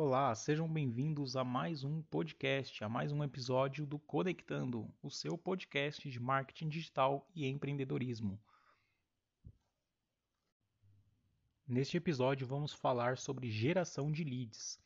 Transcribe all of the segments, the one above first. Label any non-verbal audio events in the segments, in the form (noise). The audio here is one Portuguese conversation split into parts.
Olá, sejam bem-vindos a mais um podcast, a mais um episódio do Conectando, o seu podcast de marketing digital e empreendedorismo. Neste episódio vamos falar sobre geração de leads.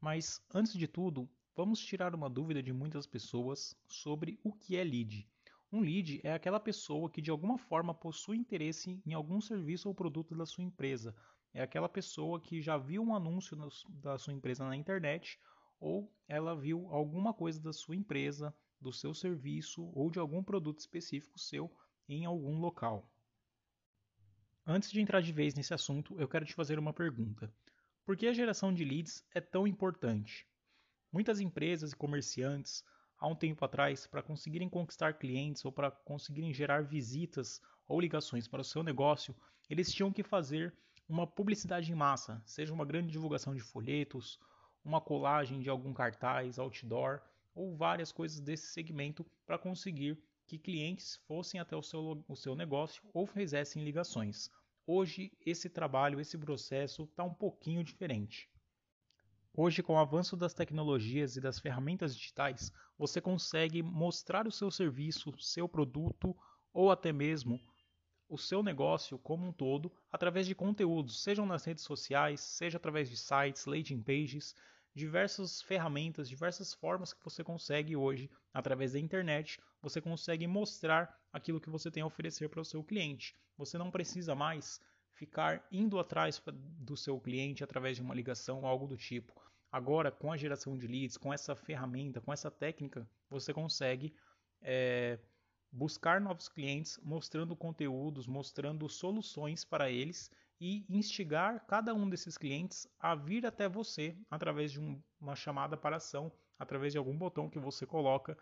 Mas antes de tudo, vamos tirar uma dúvida de muitas pessoas sobre o que é lead. Um lead é aquela pessoa que de alguma forma possui interesse em algum serviço ou produto da sua empresa, é aquela pessoa que já viu um anúncio da sua empresa na internet ou ela viu alguma coisa da sua empresa, do seu serviço ou de algum produto específico seu em algum local. Antes de entrar de vez nesse assunto, eu quero te fazer uma pergunta. Por que a geração de leads é tão importante? Muitas empresas e comerciantes, há um tempo atrás, para conseguirem conquistar clientes ou para conseguirem gerar visitas ou ligações para o seu negócio, eles tinham que fazer uma publicidade em massa, seja uma grande divulgação de folhetos, uma colagem de algum cartaz, outdoor ou várias coisas desse segmento para conseguir que clientes fossem até o seu, o seu negócio ou fizessem ligações. Hoje, esse trabalho, esse processo está um pouquinho diferente. Hoje, com o avanço das tecnologias e das ferramentas digitais, você consegue mostrar o seu serviço, seu produto ou até mesmo o seu negócio como um todo através de conteúdos, sejam nas redes sociais, seja através de sites, landing pages, diversas ferramentas, diversas formas que você consegue hoje, através da internet, você consegue mostrar aquilo que você tem a oferecer para o seu cliente. Você não precisa mais ficar indo atrás do seu cliente através de uma ligação algo do tipo. Agora, com a geração de leads, com essa ferramenta, com essa técnica, você consegue é, buscar novos clientes, mostrando conteúdos, mostrando soluções para eles e instigar cada um desses clientes a vir até você através de um, uma chamada para ação, através de algum botão que você coloca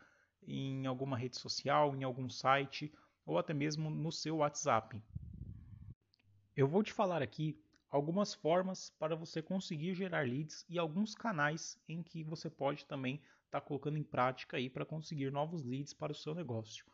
em alguma rede social, em algum site ou até mesmo no seu WhatsApp. Eu vou te falar aqui algumas formas para você conseguir gerar leads e alguns canais em que você pode também estar tá colocando em prática aí para conseguir novos leads para o seu negócio.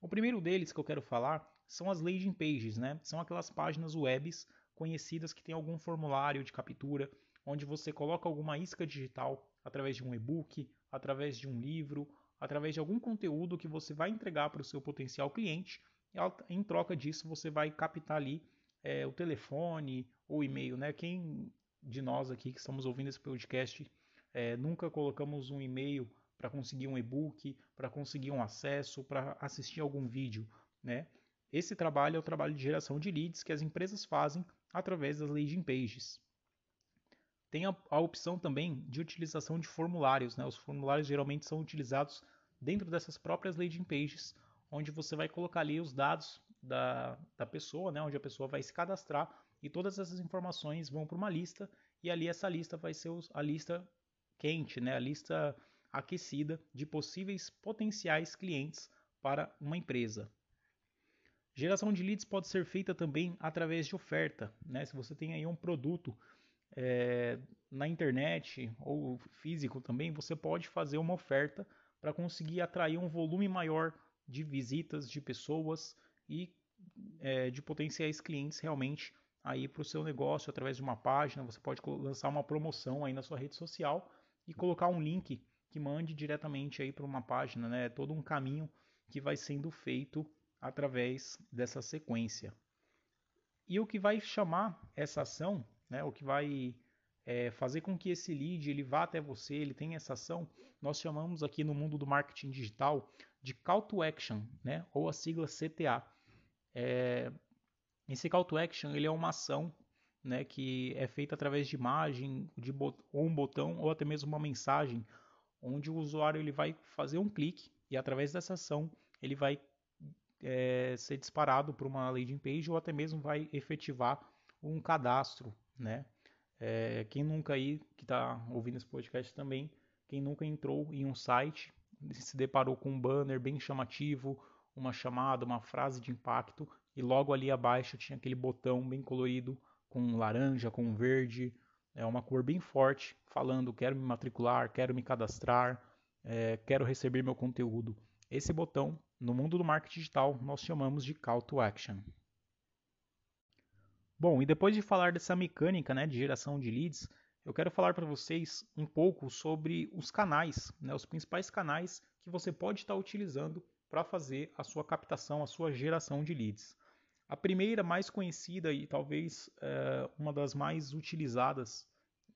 O primeiro deles que eu quero falar são as landing pages, né? São aquelas páginas webs conhecidas que tem algum formulário de captura, onde você coloca alguma isca digital através de um e-book, através de um livro, através de algum conteúdo que você vai entregar para o seu potencial cliente. E em troca disso, você vai captar ali é, o telefone ou e-mail, né? Quem de nós aqui que estamos ouvindo esse podcast é, nunca colocamos um e-mail para conseguir um e-book, para conseguir um acesso, para assistir algum vídeo, né? Esse trabalho é o trabalho de geração de leads que as empresas fazem através das landing pages. Tem a, a opção também de utilização de formulários, né? Os formulários geralmente são utilizados dentro dessas próprias landing pages, onde você vai colocar ali os dados da, da pessoa, né? Onde a pessoa vai se cadastrar e todas essas informações vão para uma lista e ali essa lista vai ser a lista quente, né? A lista aquecida de possíveis potenciais clientes para uma empresa. Geração de leads pode ser feita também através de oferta. Né? Se você tem aí um produto é, na internet ou físico também, você pode fazer uma oferta para conseguir atrair um volume maior de visitas de pessoas e é, de potenciais clientes realmente aí para o seu negócio através de uma página. Você pode lançar uma promoção aí na sua rede social e colocar um link que mande diretamente aí para uma página, né? É todo um caminho que vai sendo feito através dessa sequência. E o que vai chamar essa ação, né? O que vai é, fazer com que esse lead ele vá até você, ele tenha essa ação, nós chamamos aqui no mundo do marketing digital de call to action, né? Ou a sigla CTA. É, esse call to action ele é uma ação né, que é feita através de imagem, de ou um botão ou até mesmo uma mensagem onde o usuário ele vai fazer um clique e através dessa ação ele vai é, ser disparado para uma landing page ou até mesmo vai efetivar um cadastro, né? É, quem nunca aí que está ouvindo esse podcast também, quem nunca entrou em um site se deparou com um banner bem chamativo, uma chamada, uma frase de impacto e logo ali abaixo tinha aquele botão bem colorido com laranja, com verde, é uma cor bem forte, falando quero me matricular, quero me cadastrar, é, quero receber meu conteúdo. Esse botão, no mundo do marketing digital, nós chamamos de Call to Action. Bom, e depois de falar dessa mecânica né, de geração de leads, eu quero falar para vocês um pouco sobre os canais, né, os principais canais que você pode estar utilizando para fazer a sua captação, a sua geração de leads. A primeira, mais conhecida e talvez é, uma das mais utilizadas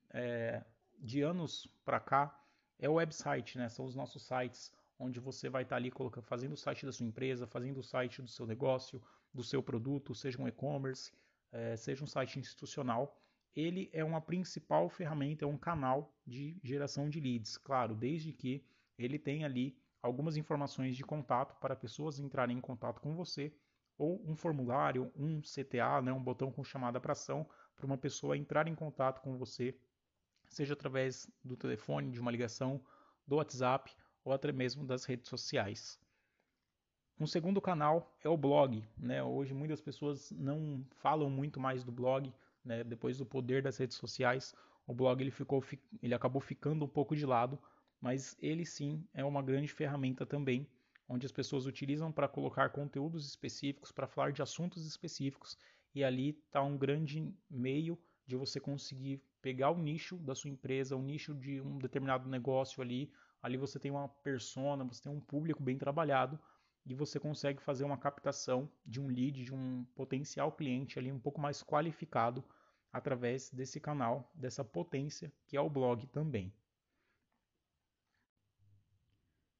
é, de anos para cá é o website, né? São os nossos sites onde você vai estar ali colocando, fazendo o site da sua empresa, fazendo o site do seu negócio, do seu produto, seja um e-commerce, é, seja um site institucional. Ele é uma principal ferramenta, é um canal de geração de leads, claro, desde que ele tenha ali algumas informações de contato para pessoas entrarem em contato com você, ou um formulário, um CTA, né, um botão com chamada para ação, para uma pessoa entrar em contato com você, seja através do telefone, de uma ligação, do WhatsApp ou até mesmo das redes sociais. Um segundo canal é o blog. Né? Hoje muitas pessoas não falam muito mais do blog, né? depois do poder das redes sociais, o blog ele, ficou, ele acabou ficando um pouco de lado, mas ele sim é uma grande ferramenta também, onde as pessoas utilizam para colocar conteúdos específicos, para falar de assuntos específicos, e ali está um grande meio de você conseguir pegar o nicho da sua empresa, o nicho de um determinado negócio ali, ali você tem uma persona, você tem um público bem trabalhado e você consegue fazer uma captação de um lead, de um potencial cliente ali um pouco mais qualificado através desse canal, dessa potência que é o blog também.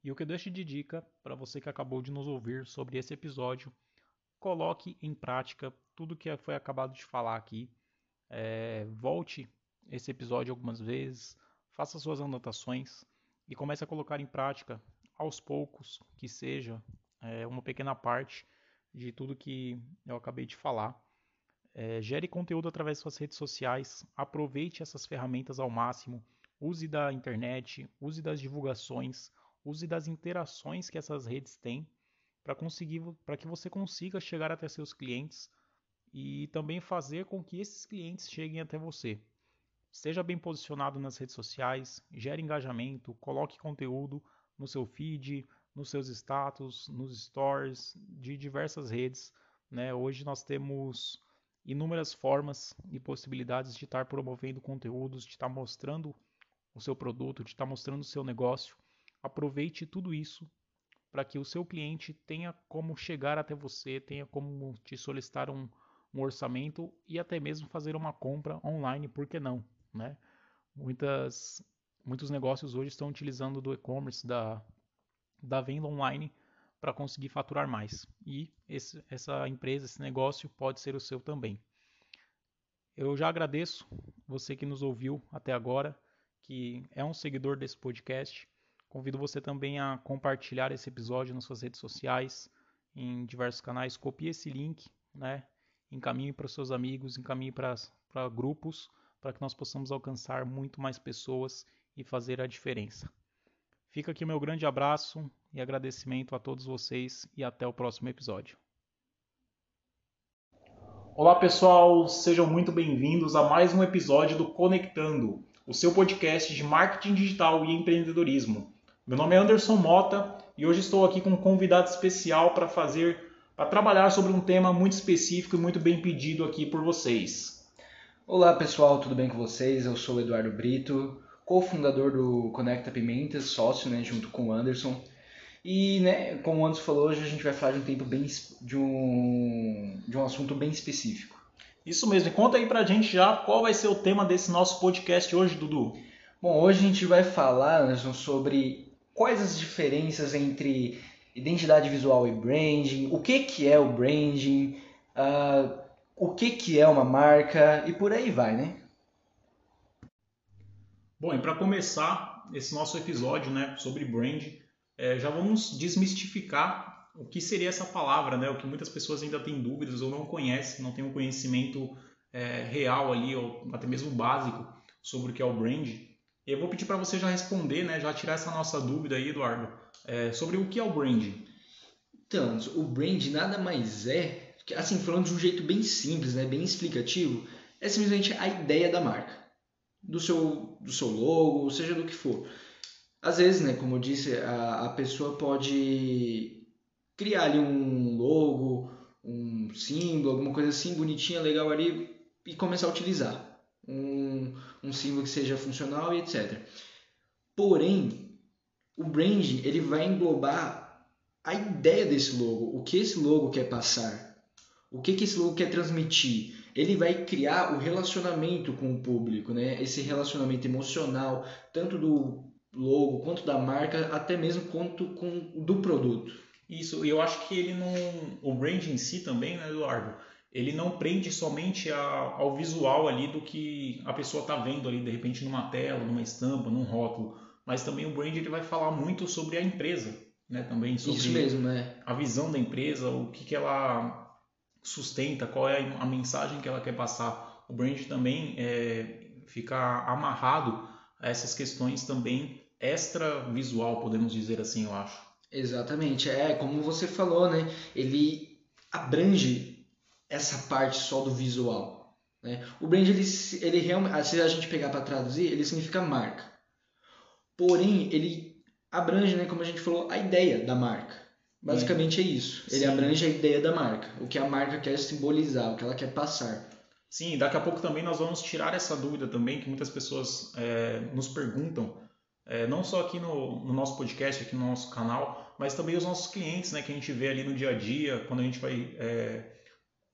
E o que eu deixo de dica para você que acabou de nos ouvir sobre esse episódio, coloque em prática tudo que foi acabado de falar aqui. É, volte esse episódio algumas vezes, faça suas anotações e comece a colocar em prática aos poucos, que seja é, uma pequena parte de tudo que eu acabei de falar. É, gere conteúdo através de suas redes sociais, aproveite essas ferramentas ao máximo, use da internet, use das divulgações, use das interações que essas redes têm para conseguir para que você consiga chegar até seus clientes e também fazer com que esses clientes cheguem até você. Seja bem posicionado nas redes sociais, gere engajamento, coloque conteúdo no seu feed, nos seus status, nos stories de diversas redes. Né? Hoje nós temos inúmeras formas e possibilidades de estar promovendo conteúdos, de estar mostrando o seu produto, de estar mostrando o seu negócio. Aproveite tudo isso para que o seu cliente tenha como chegar até você, tenha como te solicitar um, um orçamento e até mesmo fazer uma compra online, por que não? Né? Muitas, muitos negócios hoje estão utilizando do e-commerce, da, da venda online para conseguir faturar mais. E esse, essa empresa, esse negócio pode ser o seu também. Eu já agradeço você que nos ouviu até agora, que é um seguidor desse podcast. Convido você também a compartilhar esse episódio nas suas redes sociais, em diversos canais. Copie esse link, né? encaminhe para seus amigos, encaminhe para grupos, para que nós possamos alcançar muito mais pessoas e fazer a diferença. Fica aqui o meu grande abraço e agradecimento a todos vocês e até o próximo episódio. Olá pessoal, sejam muito bem-vindos a mais um episódio do Conectando, o seu podcast de marketing digital e empreendedorismo. Meu nome é Anderson Mota e hoje estou aqui com um convidado especial para fazer, para trabalhar sobre um tema muito específico e muito bem pedido aqui por vocês. Olá pessoal, tudo bem com vocês? Eu sou o Eduardo Brito, cofundador do Conecta Pimentas, sócio, né, junto com o Anderson. E, né, como o Anderson falou, hoje a gente vai falar de um tempo bem de um de um assunto bem específico. Isso mesmo. E conta aí pra gente já qual vai ser o tema desse nosso podcast hoje, Dudu. Bom, hoje a gente vai falar, Anderson, sobre quais as diferenças entre identidade visual e branding, o que que é o branding, uh, o que que é uma marca e por aí vai, né? Bom, e para começar esse nosso episódio né, sobre brand, é, já vamos desmistificar o que seria essa palavra, né, o que muitas pessoas ainda têm dúvidas ou não conhecem, não têm um conhecimento é, real ali, ou até mesmo básico, sobre o que é o brand. Eu vou pedir para você já responder, né, já tirar essa nossa dúvida aí, Eduardo, é, sobre o que é o brand. Então, o brand nada mais é, assim, falando de um jeito bem simples, né, bem explicativo, é simplesmente a ideia da marca do seu, do seu logo, seja do que for. Às vezes, né, como eu disse, a, a pessoa pode criar ali um logo, um símbolo, alguma coisa assim bonitinha, legal ali e começar a utilizar. Um, símbolo que seja funcional e etc. Porém, o brand ele vai englobar a ideia desse logo, o que esse logo quer passar, o que, que esse logo quer transmitir. Ele vai criar o relacionamento com o público, né? esse relacionamento emocional, tanto do logo quanto da marca, até mesmo quanto com do produto. Isso, e eu acho que ele não. O brand em si também, né, Eduardo? Ele não prende somente a, ao visual ali do que a pessoa está vendo ali, de repente, numa tela, numa estampa, num rótulo. Mas também o brand ele vai falar muito sobre a empresa, né? Também sobre Isso mesmo, né? a visão da empresa, o que, que ela sustenta, qual é a mensagem que ela quer passar. O brand também é, fica amarrado a essas questões também extra visual, podemos dizer assim, eu acho. Exatamente, é como você falou, né? Ele abrange essa parte só do visual. Né? O brand, ele, ele realmente, se a gente pegar para traduzir, ele significa marca. Porém, ele abrange, né, como a gente falou, a ideia da marca. Basicamente é isso. Ele Sim. abrange a ideia da marca, o que a marca quer simbolizar, o que ela quer passar. Sim, daqui a pouco também nós vamos tirar essa dúvida também que muitas pessoas é, nos perguntam é, não só aqui no, no, nosso podcast, aqui no nosso canal, mas também os nossos clientes, né, que a gente vê ali no dia a dia, quando a gente vai é,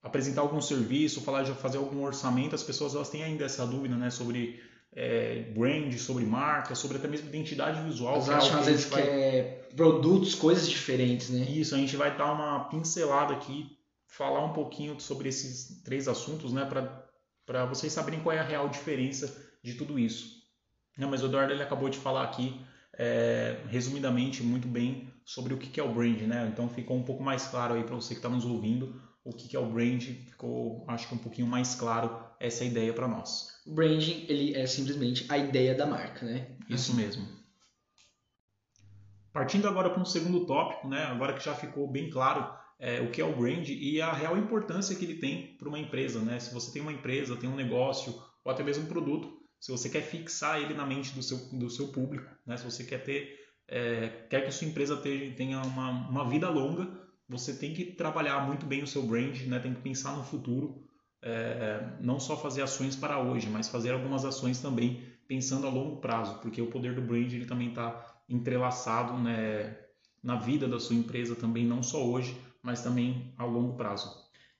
apresentar algum serviço, falar de fazer algum orçamento, as pessoas elas têm ainda essa dúvida, né, sobre é, brand, sobre marca, sobre até mesmo identidade visual. Elas é acham às vezes vai... que é produtos, coisas diferentes, né? Isso, a gente vai dar uma pincelada aqui, falar um pouquinho sobre esses três assuntos, né, para vocês saberem qual é a real diferença de tudo isso. Não, mas o Eduardo ele acabou de falar aqui, é, resumidamente, muito bem sobre o que é o brand, né? Então ficou um pouco mais claro aí para você que está nos ouvindo o que é o brand, ficou, acho que um pouquinho mais claro essa ideia para nós. O branding, ele é simplesmente a ideia da marca, né? Isso mesmo. Partindo agora para um segundo tópico, né? Agora que já ficou bem claro é, o que é o brand e a real importância que ele tem para uma empresa, né? Se você tem uma empresa, tem um negócio ou até mesmo um produto, se você quer fixar ele na mente do seu, do seu público, né? se você quer ter é, quer que a sua empresa tenha uma, uma vida longa, você tem que trabalhar muito bem o seu brand, né? tem que pensar no futuro, é, não só fazer ações para hoje, mas fazer algumas ações também pensando a longo prazo, porque o poder do brand ele também está entrelaçado né, na vida da sua empresa também, não só hoje, mas também a longo prazo.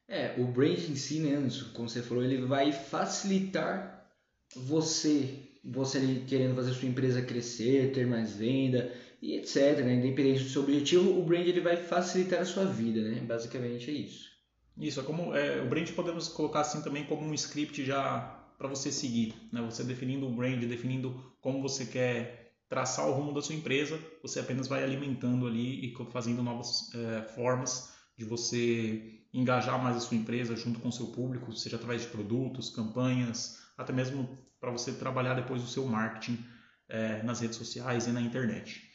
É, o brand em si, né, como você falou, ele vai facilitar você, você querendo fazer sua empresa crescer, ter mais venda e etc, né? Independente do seu objetivo, o brand ele vai facilitar a sua vida, né? Basicamente é isso. Isso, é como é, o brand podemos colocar assim também como um script já para você seguir, né? Você definindo o brand, definindo como você quer traçar o rumo da sua empresa, você apenas vai alimentando ali e fazendo novas é, formas de você engajar mais a sua empresa junto com o seu público, seja através de produtos, campanhas, até mesmo para você trabalhar depois o seu marketing é, nas redes sociais e na internet.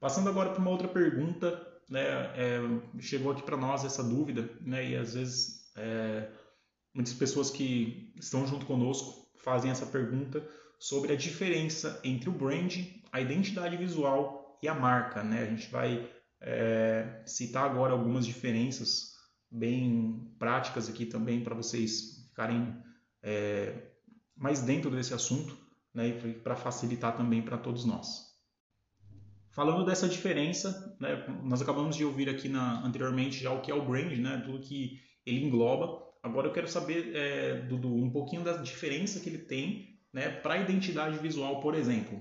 Passando agora para uma outra pergunta, né, é, chegou aqui para nós essa dúvida, né, e às vezes é, muitas pessoas que estão junto conosco fazem essa pergunta sobre a diferença entre o brand, a identidade visual e a marca. Né? A gente vai é, citar agora algumas diferenças bem práticas aqui também para vocês ficarem é, mais dentro desse assunto, né, para facilitar também para todos nós. Falando dessa diferença, né, nós acabamos de ouvir aqui na, anteriormente já o que é o brand, né, tudo que ele engloba. Agora eu quero saber, é, Dudu, um pouquinho da diferença que ele tem né, para a identidade visual, por exemplo.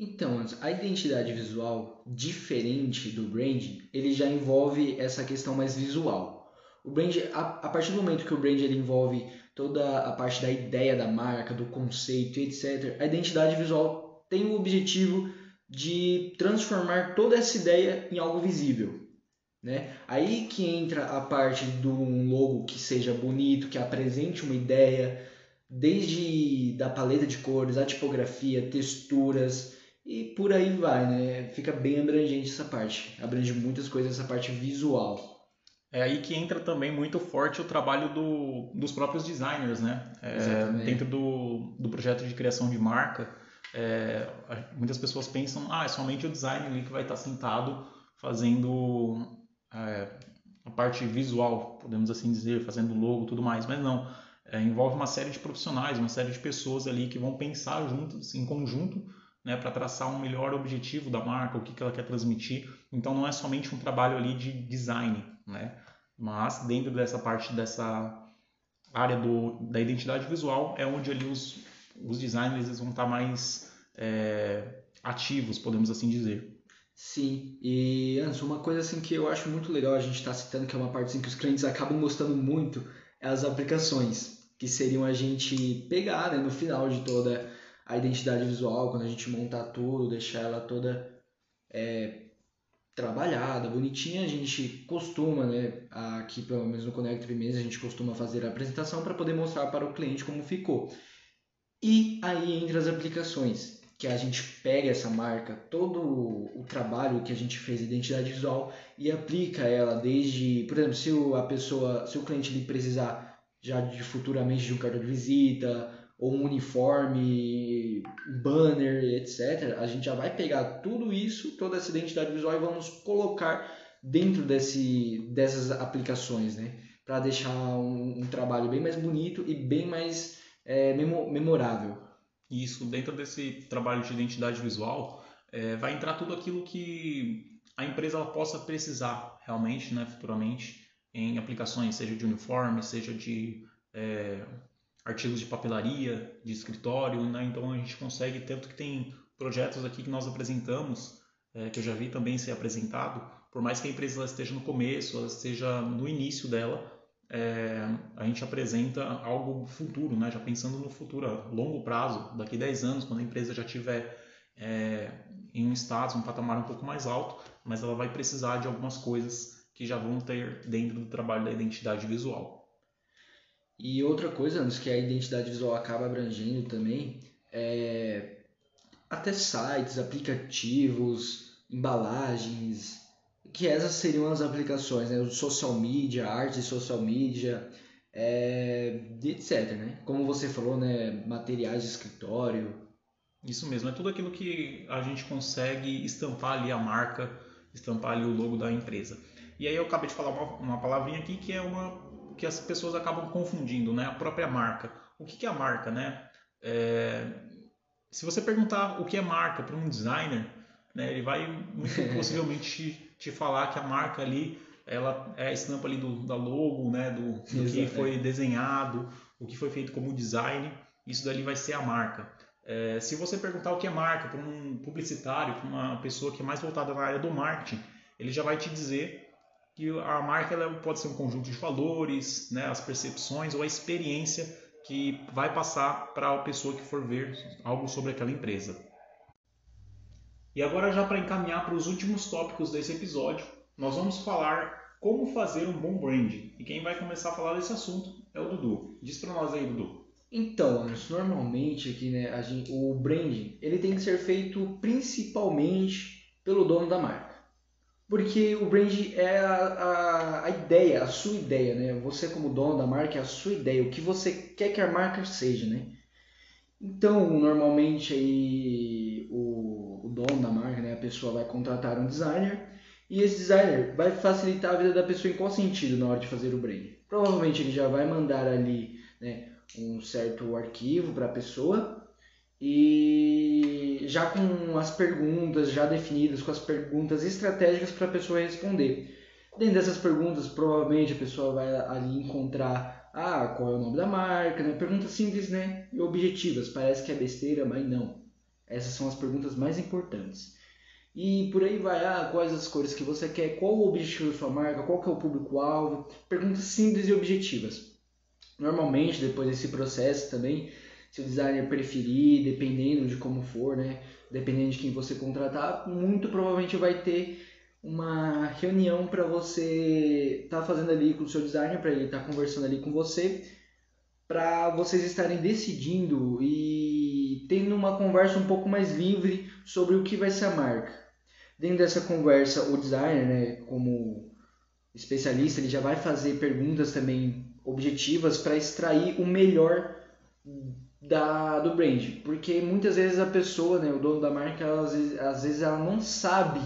Então, a identidade visual, diferente do brand, ele já envolve essa questão mais visual. O brand, a, a partir do momento que o brand ele envolve toda a parte da ideia da marca, do conceito, etc. A identidade visual tem o objetivo de transformar toda essa ideia em algo visível. Né? Aí que entra a parte de um logo que seja bonito, que apresente uma ideia, desde da paleta de cores, a tipografia, texturas e por aí vai, né? Fica bem abrangente essa parte, abrange muitas coisas essa parte visual. É aí que entra também muito forte o trabalho do, dos próprios designers, né? É, dentro do, do projeto de criação de marca, é, muitas pessoas pensam, ah, é somente o designer ali que vai estar sentado fazendo é, a parte visual, podemos assim dizer, fazendo logo tudo mais, mas não. é, envolve uma série de profissionais, uma série de pessoas ali que vão pensar juntos, em conjunto, né, para traçar um melhor objetivo da marca, o que, que ela quer transmitir. Então não é somente um trabalho ali de design, né? Mas dentro dessa parte dessa área do, da identidade visual é onde ali os, os designers eles vão estar mais é, ativos, podemos assim dizer. Sim, e antes, uma coisa assim que eu acho muito legal a gente estar tá citando, que é uma parte assim, que os clientes acabam gostando muito, é as aplicações, que seriam a gente pegar né, no final de toda a identidade visual, quando a gente montar tudo, deixar ela toda é, trabalhada, bonitinha, a gente costuma, né, aqui pelo menos no Connect Mesa, a gente costuma fazer a apresentação para poder mostrar para o cliente como ficou. E aí entre as aplicações, que a gente pega essa marca, todo o trabalho que a gente fez, identidade visual, e aplica ela desde, por exemplo, se a pessoa, se o cliente ele precisar já de futuramente de um cartão de visita, ou um uniforme, banner, etc., a gente já vai pegar tudo isso, toda essa identidade visual e vamos colocar dentro desse, dessas aplicações, né? Para deixar um, um, trabalho bem mais bonito e bem mais é, memorável. Isso, dentro desse trabalho de identidade visual, é, vai entrar tudo aquilo que a empresa possa precisar realmente, né, futuramente, em aplicações, seja de uniforme, seja de é, artigos de papelaria, de escritório, né? então a gente consegue, tanto que tem projetos aqui que nós apresentamos, é, que eu já vi também ser apresentado, por mais que a empresa esteja no começo, ela esteja no início dela, é, a gente apresenta algo futuro, né? já pensando no futuro, a longo prazo, daqui 10 anos, quando a empresa já tiver é, em um status, um patamar um pouco mais alto, mas ela vai precisar de algumas coisas que já vão ter dentro do trabalho da identidade visual. E outra coisa, antes que a identidade visual acaba abrangendo também, é até sites, aplicativos, embalagens, que essas seriam as aplicações, né? Social media, arte social media, é, etc, né? Como você falou, né? Materiais de escritório. Isso mesmo, é tudo aquilo que a gente consegue estampar ali a marca, estampar ali o logo da empresa. E aí eu acabei de falar uma, uma palavrinha aqui que é uma que as pessoas acabam confundindo, né? A própria marca. O que, que é a marca, né? É... Se você perguntar o que é marca para um designer, né, ele vai muito (laughs) possivelmente te, falar que a marca ali ela é a estampa ali do, da logo, né, do, do que foi desenhado, o que foi feito como design, isso dali vai ser a marca. É, se você perguntar o que é marca para um publicitário, para uma pessoa que é mais voltada na área do marketing, ele já vai te dizer que a marca ela pode ser um conjunto de valores, né, as percepções ou a experiência que vai passar para a pessoa que for ver algo sobre aquela empresa. E agora já para encaminhar para os últimos tópicos desse episódio, nós vamos falar como fazer um bom brand. E quem vai começar a falar desse assunto é o Dudu. Diz para nós aí, Dudu. Então, normalmente aqui, né, gente, o branding ele tem que ser feito principalmente pelo dono da marca. Porque o brand é a, a, a, ideia, a sua ideia, né? Você como dono da marca é a sua ideia, o que você quer que a marca seja, né? Então, normalmente aí o dono da marca, né, a pessoa vai contratar um designer e esse designer vai facilitar a vida da pessoa em qual sentido na hora de fazer o brand? Provavelmente ele já vai mandar ali né, um certo arquivo para a pessoa e já com as perguntas já definidas, com as perguntas estratégicas para a pessoa responder. Dentro dessas perguntas, provavelmente a pessoa vai ali encontrar ah, qual é o nome da marca, né? perguntas simples né? e objetivas. Parece que é besteira, mas não. Essas são as perguntas mais importantes. E por aí vai, ah, quais as cores que você quer, qual o objetivo da sua marca, qual que é o público-alvo. Perguntas simples e objetivas. Normalmente, depois desse processo também, se o designer preferir, dependendo de como for, né? Dependendo de quem você contratar, muito provavelmente vai ter uma reunião para você estar tá fazendo ali com o seu designer, para ele estar tá conversando ali com você, para vocês estarem decidindo e tendo uma conversa um pouco mais livre sobre o que vai ser a marca. Dentro dessa conversa, o designer, né, como especialista, ele já vai fazer perguntas também objetivas para extrair o melhor da, do brand, porque muitas vezes a pessoa, né, o dono da marca, ela, às, vezes, às vezes ela não sabe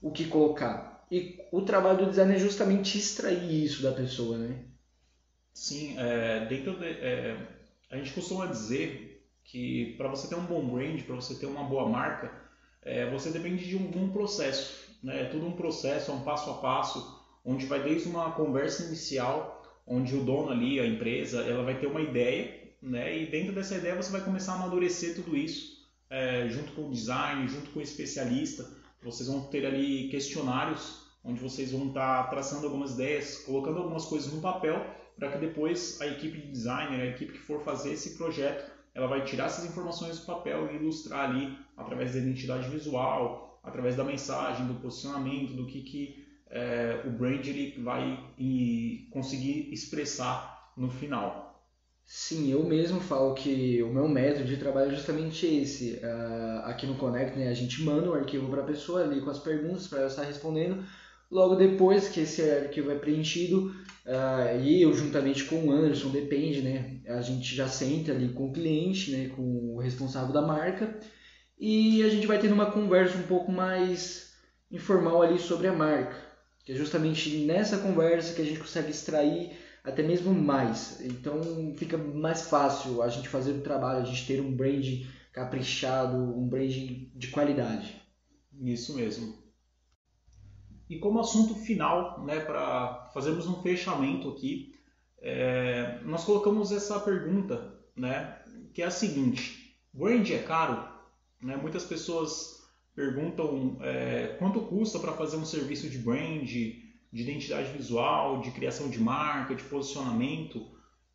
o que colocar. E o trabalho do design é justamente extrair isso da pessoa, né? Sim, é, dentro de, é, a gente costuma dizer que para você ter um bom brand, para você ter uma boa marca, é, você depende de um bom processo. Né? É tudo um processo, é um passo a passo, onde vai desde uma conversa inicial, onde o dono ali, a empresa, ela vai ter uma ideia, né? e dentro dessa ideia você vai começar a amadurecer tudo isso, é, junto com o design, junto com o especialista. Vocês vão ter ali questionários, onde vocês vão estar tá traçando algumas ideias, colocando algumas coisas no papel, para que depois a equipe de designer, a equipe que for fazer esse projeto, ela vai tirar essas informações do papel e ilustrar ali através da identidade visual, através da mensagem, do posicionamento, do que, que é, o brand ele vai conseguir expressar no final. Sim, eu mesmo falo que o meu método de trabalho é justamente esse. Uh, aqui no Connect, né, a gente manda um arquivo para a pessoa ali com as perguntas para ela estar respondendo. Logo depois que esse arquivo é preenchido, uh, e eu juntamente com o Anderson, depende, né, a gente já senta ali com o cliente, né, com o responsável da marca, e a gente vai tendo uma conversa um pouco mais informal ali sobre a marca. Que é justamente nessa conversa que a gente consegue extrair até mesmo mais. Então fica mais fácil a gente fazer o trabalho, a gente ter um brand caprichado, um brand de qualidade. Isso mesmo. E como assunto final, né, para fazermos um fechamento aqui, é, nós colocamos essa pergunta, né, que é a seguinte: brand é caro? Né? Muitas pessoas perguntam é, quanto custa para fazer um serviço de brand, de identidade visual, de criação de marca, de posicionamento,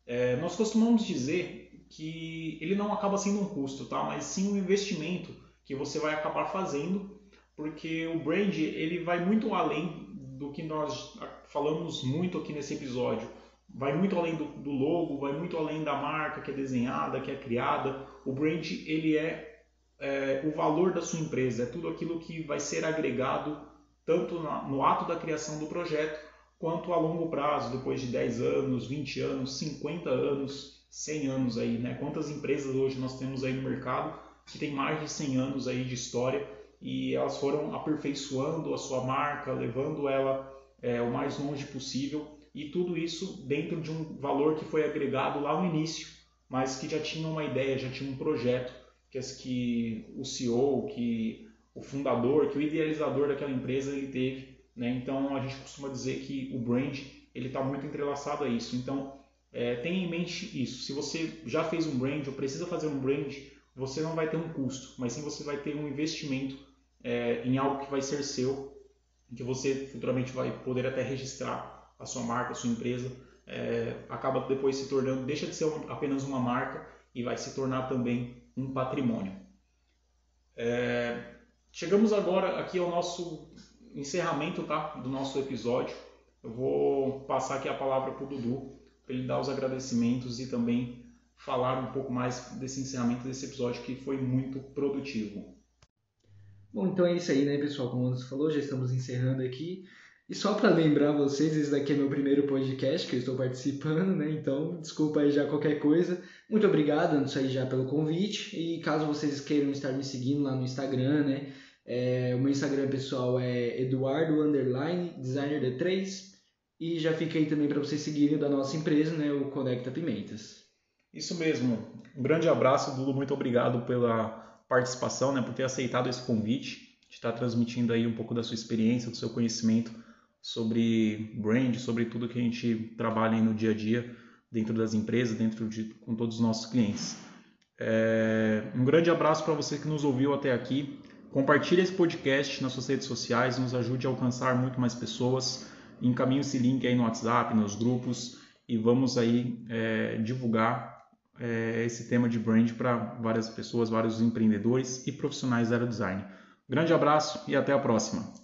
é, nós costumamos dizer que ele não acaba sendo um custo, tá? mas sim um investimento que você vai acabar fazendo, porque o brand ele vai muito além do que nós falamos muito aqui nesse episódio. Vai muito além do, do logo, vai muito além da marca que é desenhada, que é criada. O brand ele é, é o valor da sua empresa, é tudo aquilo que vai ser agregado tanto no ato da criação do projeto, quanto a longo prazo, depois de 10 anos, 20 anos, 50 anos, 100 anos aí, né? Quantas empresas hoje nós temos aí no mercado que tem mais de 100 anos aí de história e elas foram aperfeiçoando a sua marca, levando ela é, o mais longe possível e tudo isso dentro de um valor que foi agregado lá no início, mas que já tinha uma ideia, já tinha um projeto que, que o CEO, que o fundador, que o idealizador daquela empresa ele teve. Né? Então a gente costuma dizer que o brand ele está muito entrelaçado a isso. Então é, tenha em mente isso. Se você já fez um brand ou precisa fazer um brand, você não vai ter um custo, mas sim você vai ter um investimento é, em algo que vai ser seu, que você futuramente vai poder até registrar a sua marca, a sua empresa. É, acaba depois se tornando, deixa de ser apenas uma marca e vai se tornar também um patrimônio. É, Chegamos agora aqui ao nosso encerramento tá, do nosso episódio. Eu vou passar aqui a palavra para o Dudu, para ele dar os agradecimentos e também falar um pouco mais desse encerramento desse episódio que foi muito produtivo. Bom, então é isso aí, né, pessoal? Como você falou, já estamos encerrando aqui. E só para lembrar vocês, esse daqui é meu primeiro podcast que eu estou participando, né? Então, desculpa aí já qualquer coisa. Muito obrigado, antes aí já pelo convite. E caso vocês queiram estar me seguindo lá no Instagram, né? É, o meu Instagram pessoal é Eduardo Underline Designer D3 e já fica aí também para vocês seguirem da nossa empresa, né, o Conecta Pimentas. Isso mesmo. Um grande abraço, Dudu. Muito obrigado pela participação, né, por ter aceitado esse convite, de estar transmitindo aí um pouco da sua experiência, do seu conhecimento sobre brand, sobre tudo que a gente trabalha aí no dia a dia dentro das empresas, dentro de com todos os nossos clientes. É, um grande abraço para você que nos ouviu até aqui. Compartilhe esse podcast nas suas redes sociais, nos ajude a alcançar muito mais pessoas. Encaminhe esse link aí no WhatsApp, nos grupos e vamos aí é, divulgar é, esse tema de brand para várias pessoas, vários empreendedores e profissionais da área design. Grande abraço e até a próxima.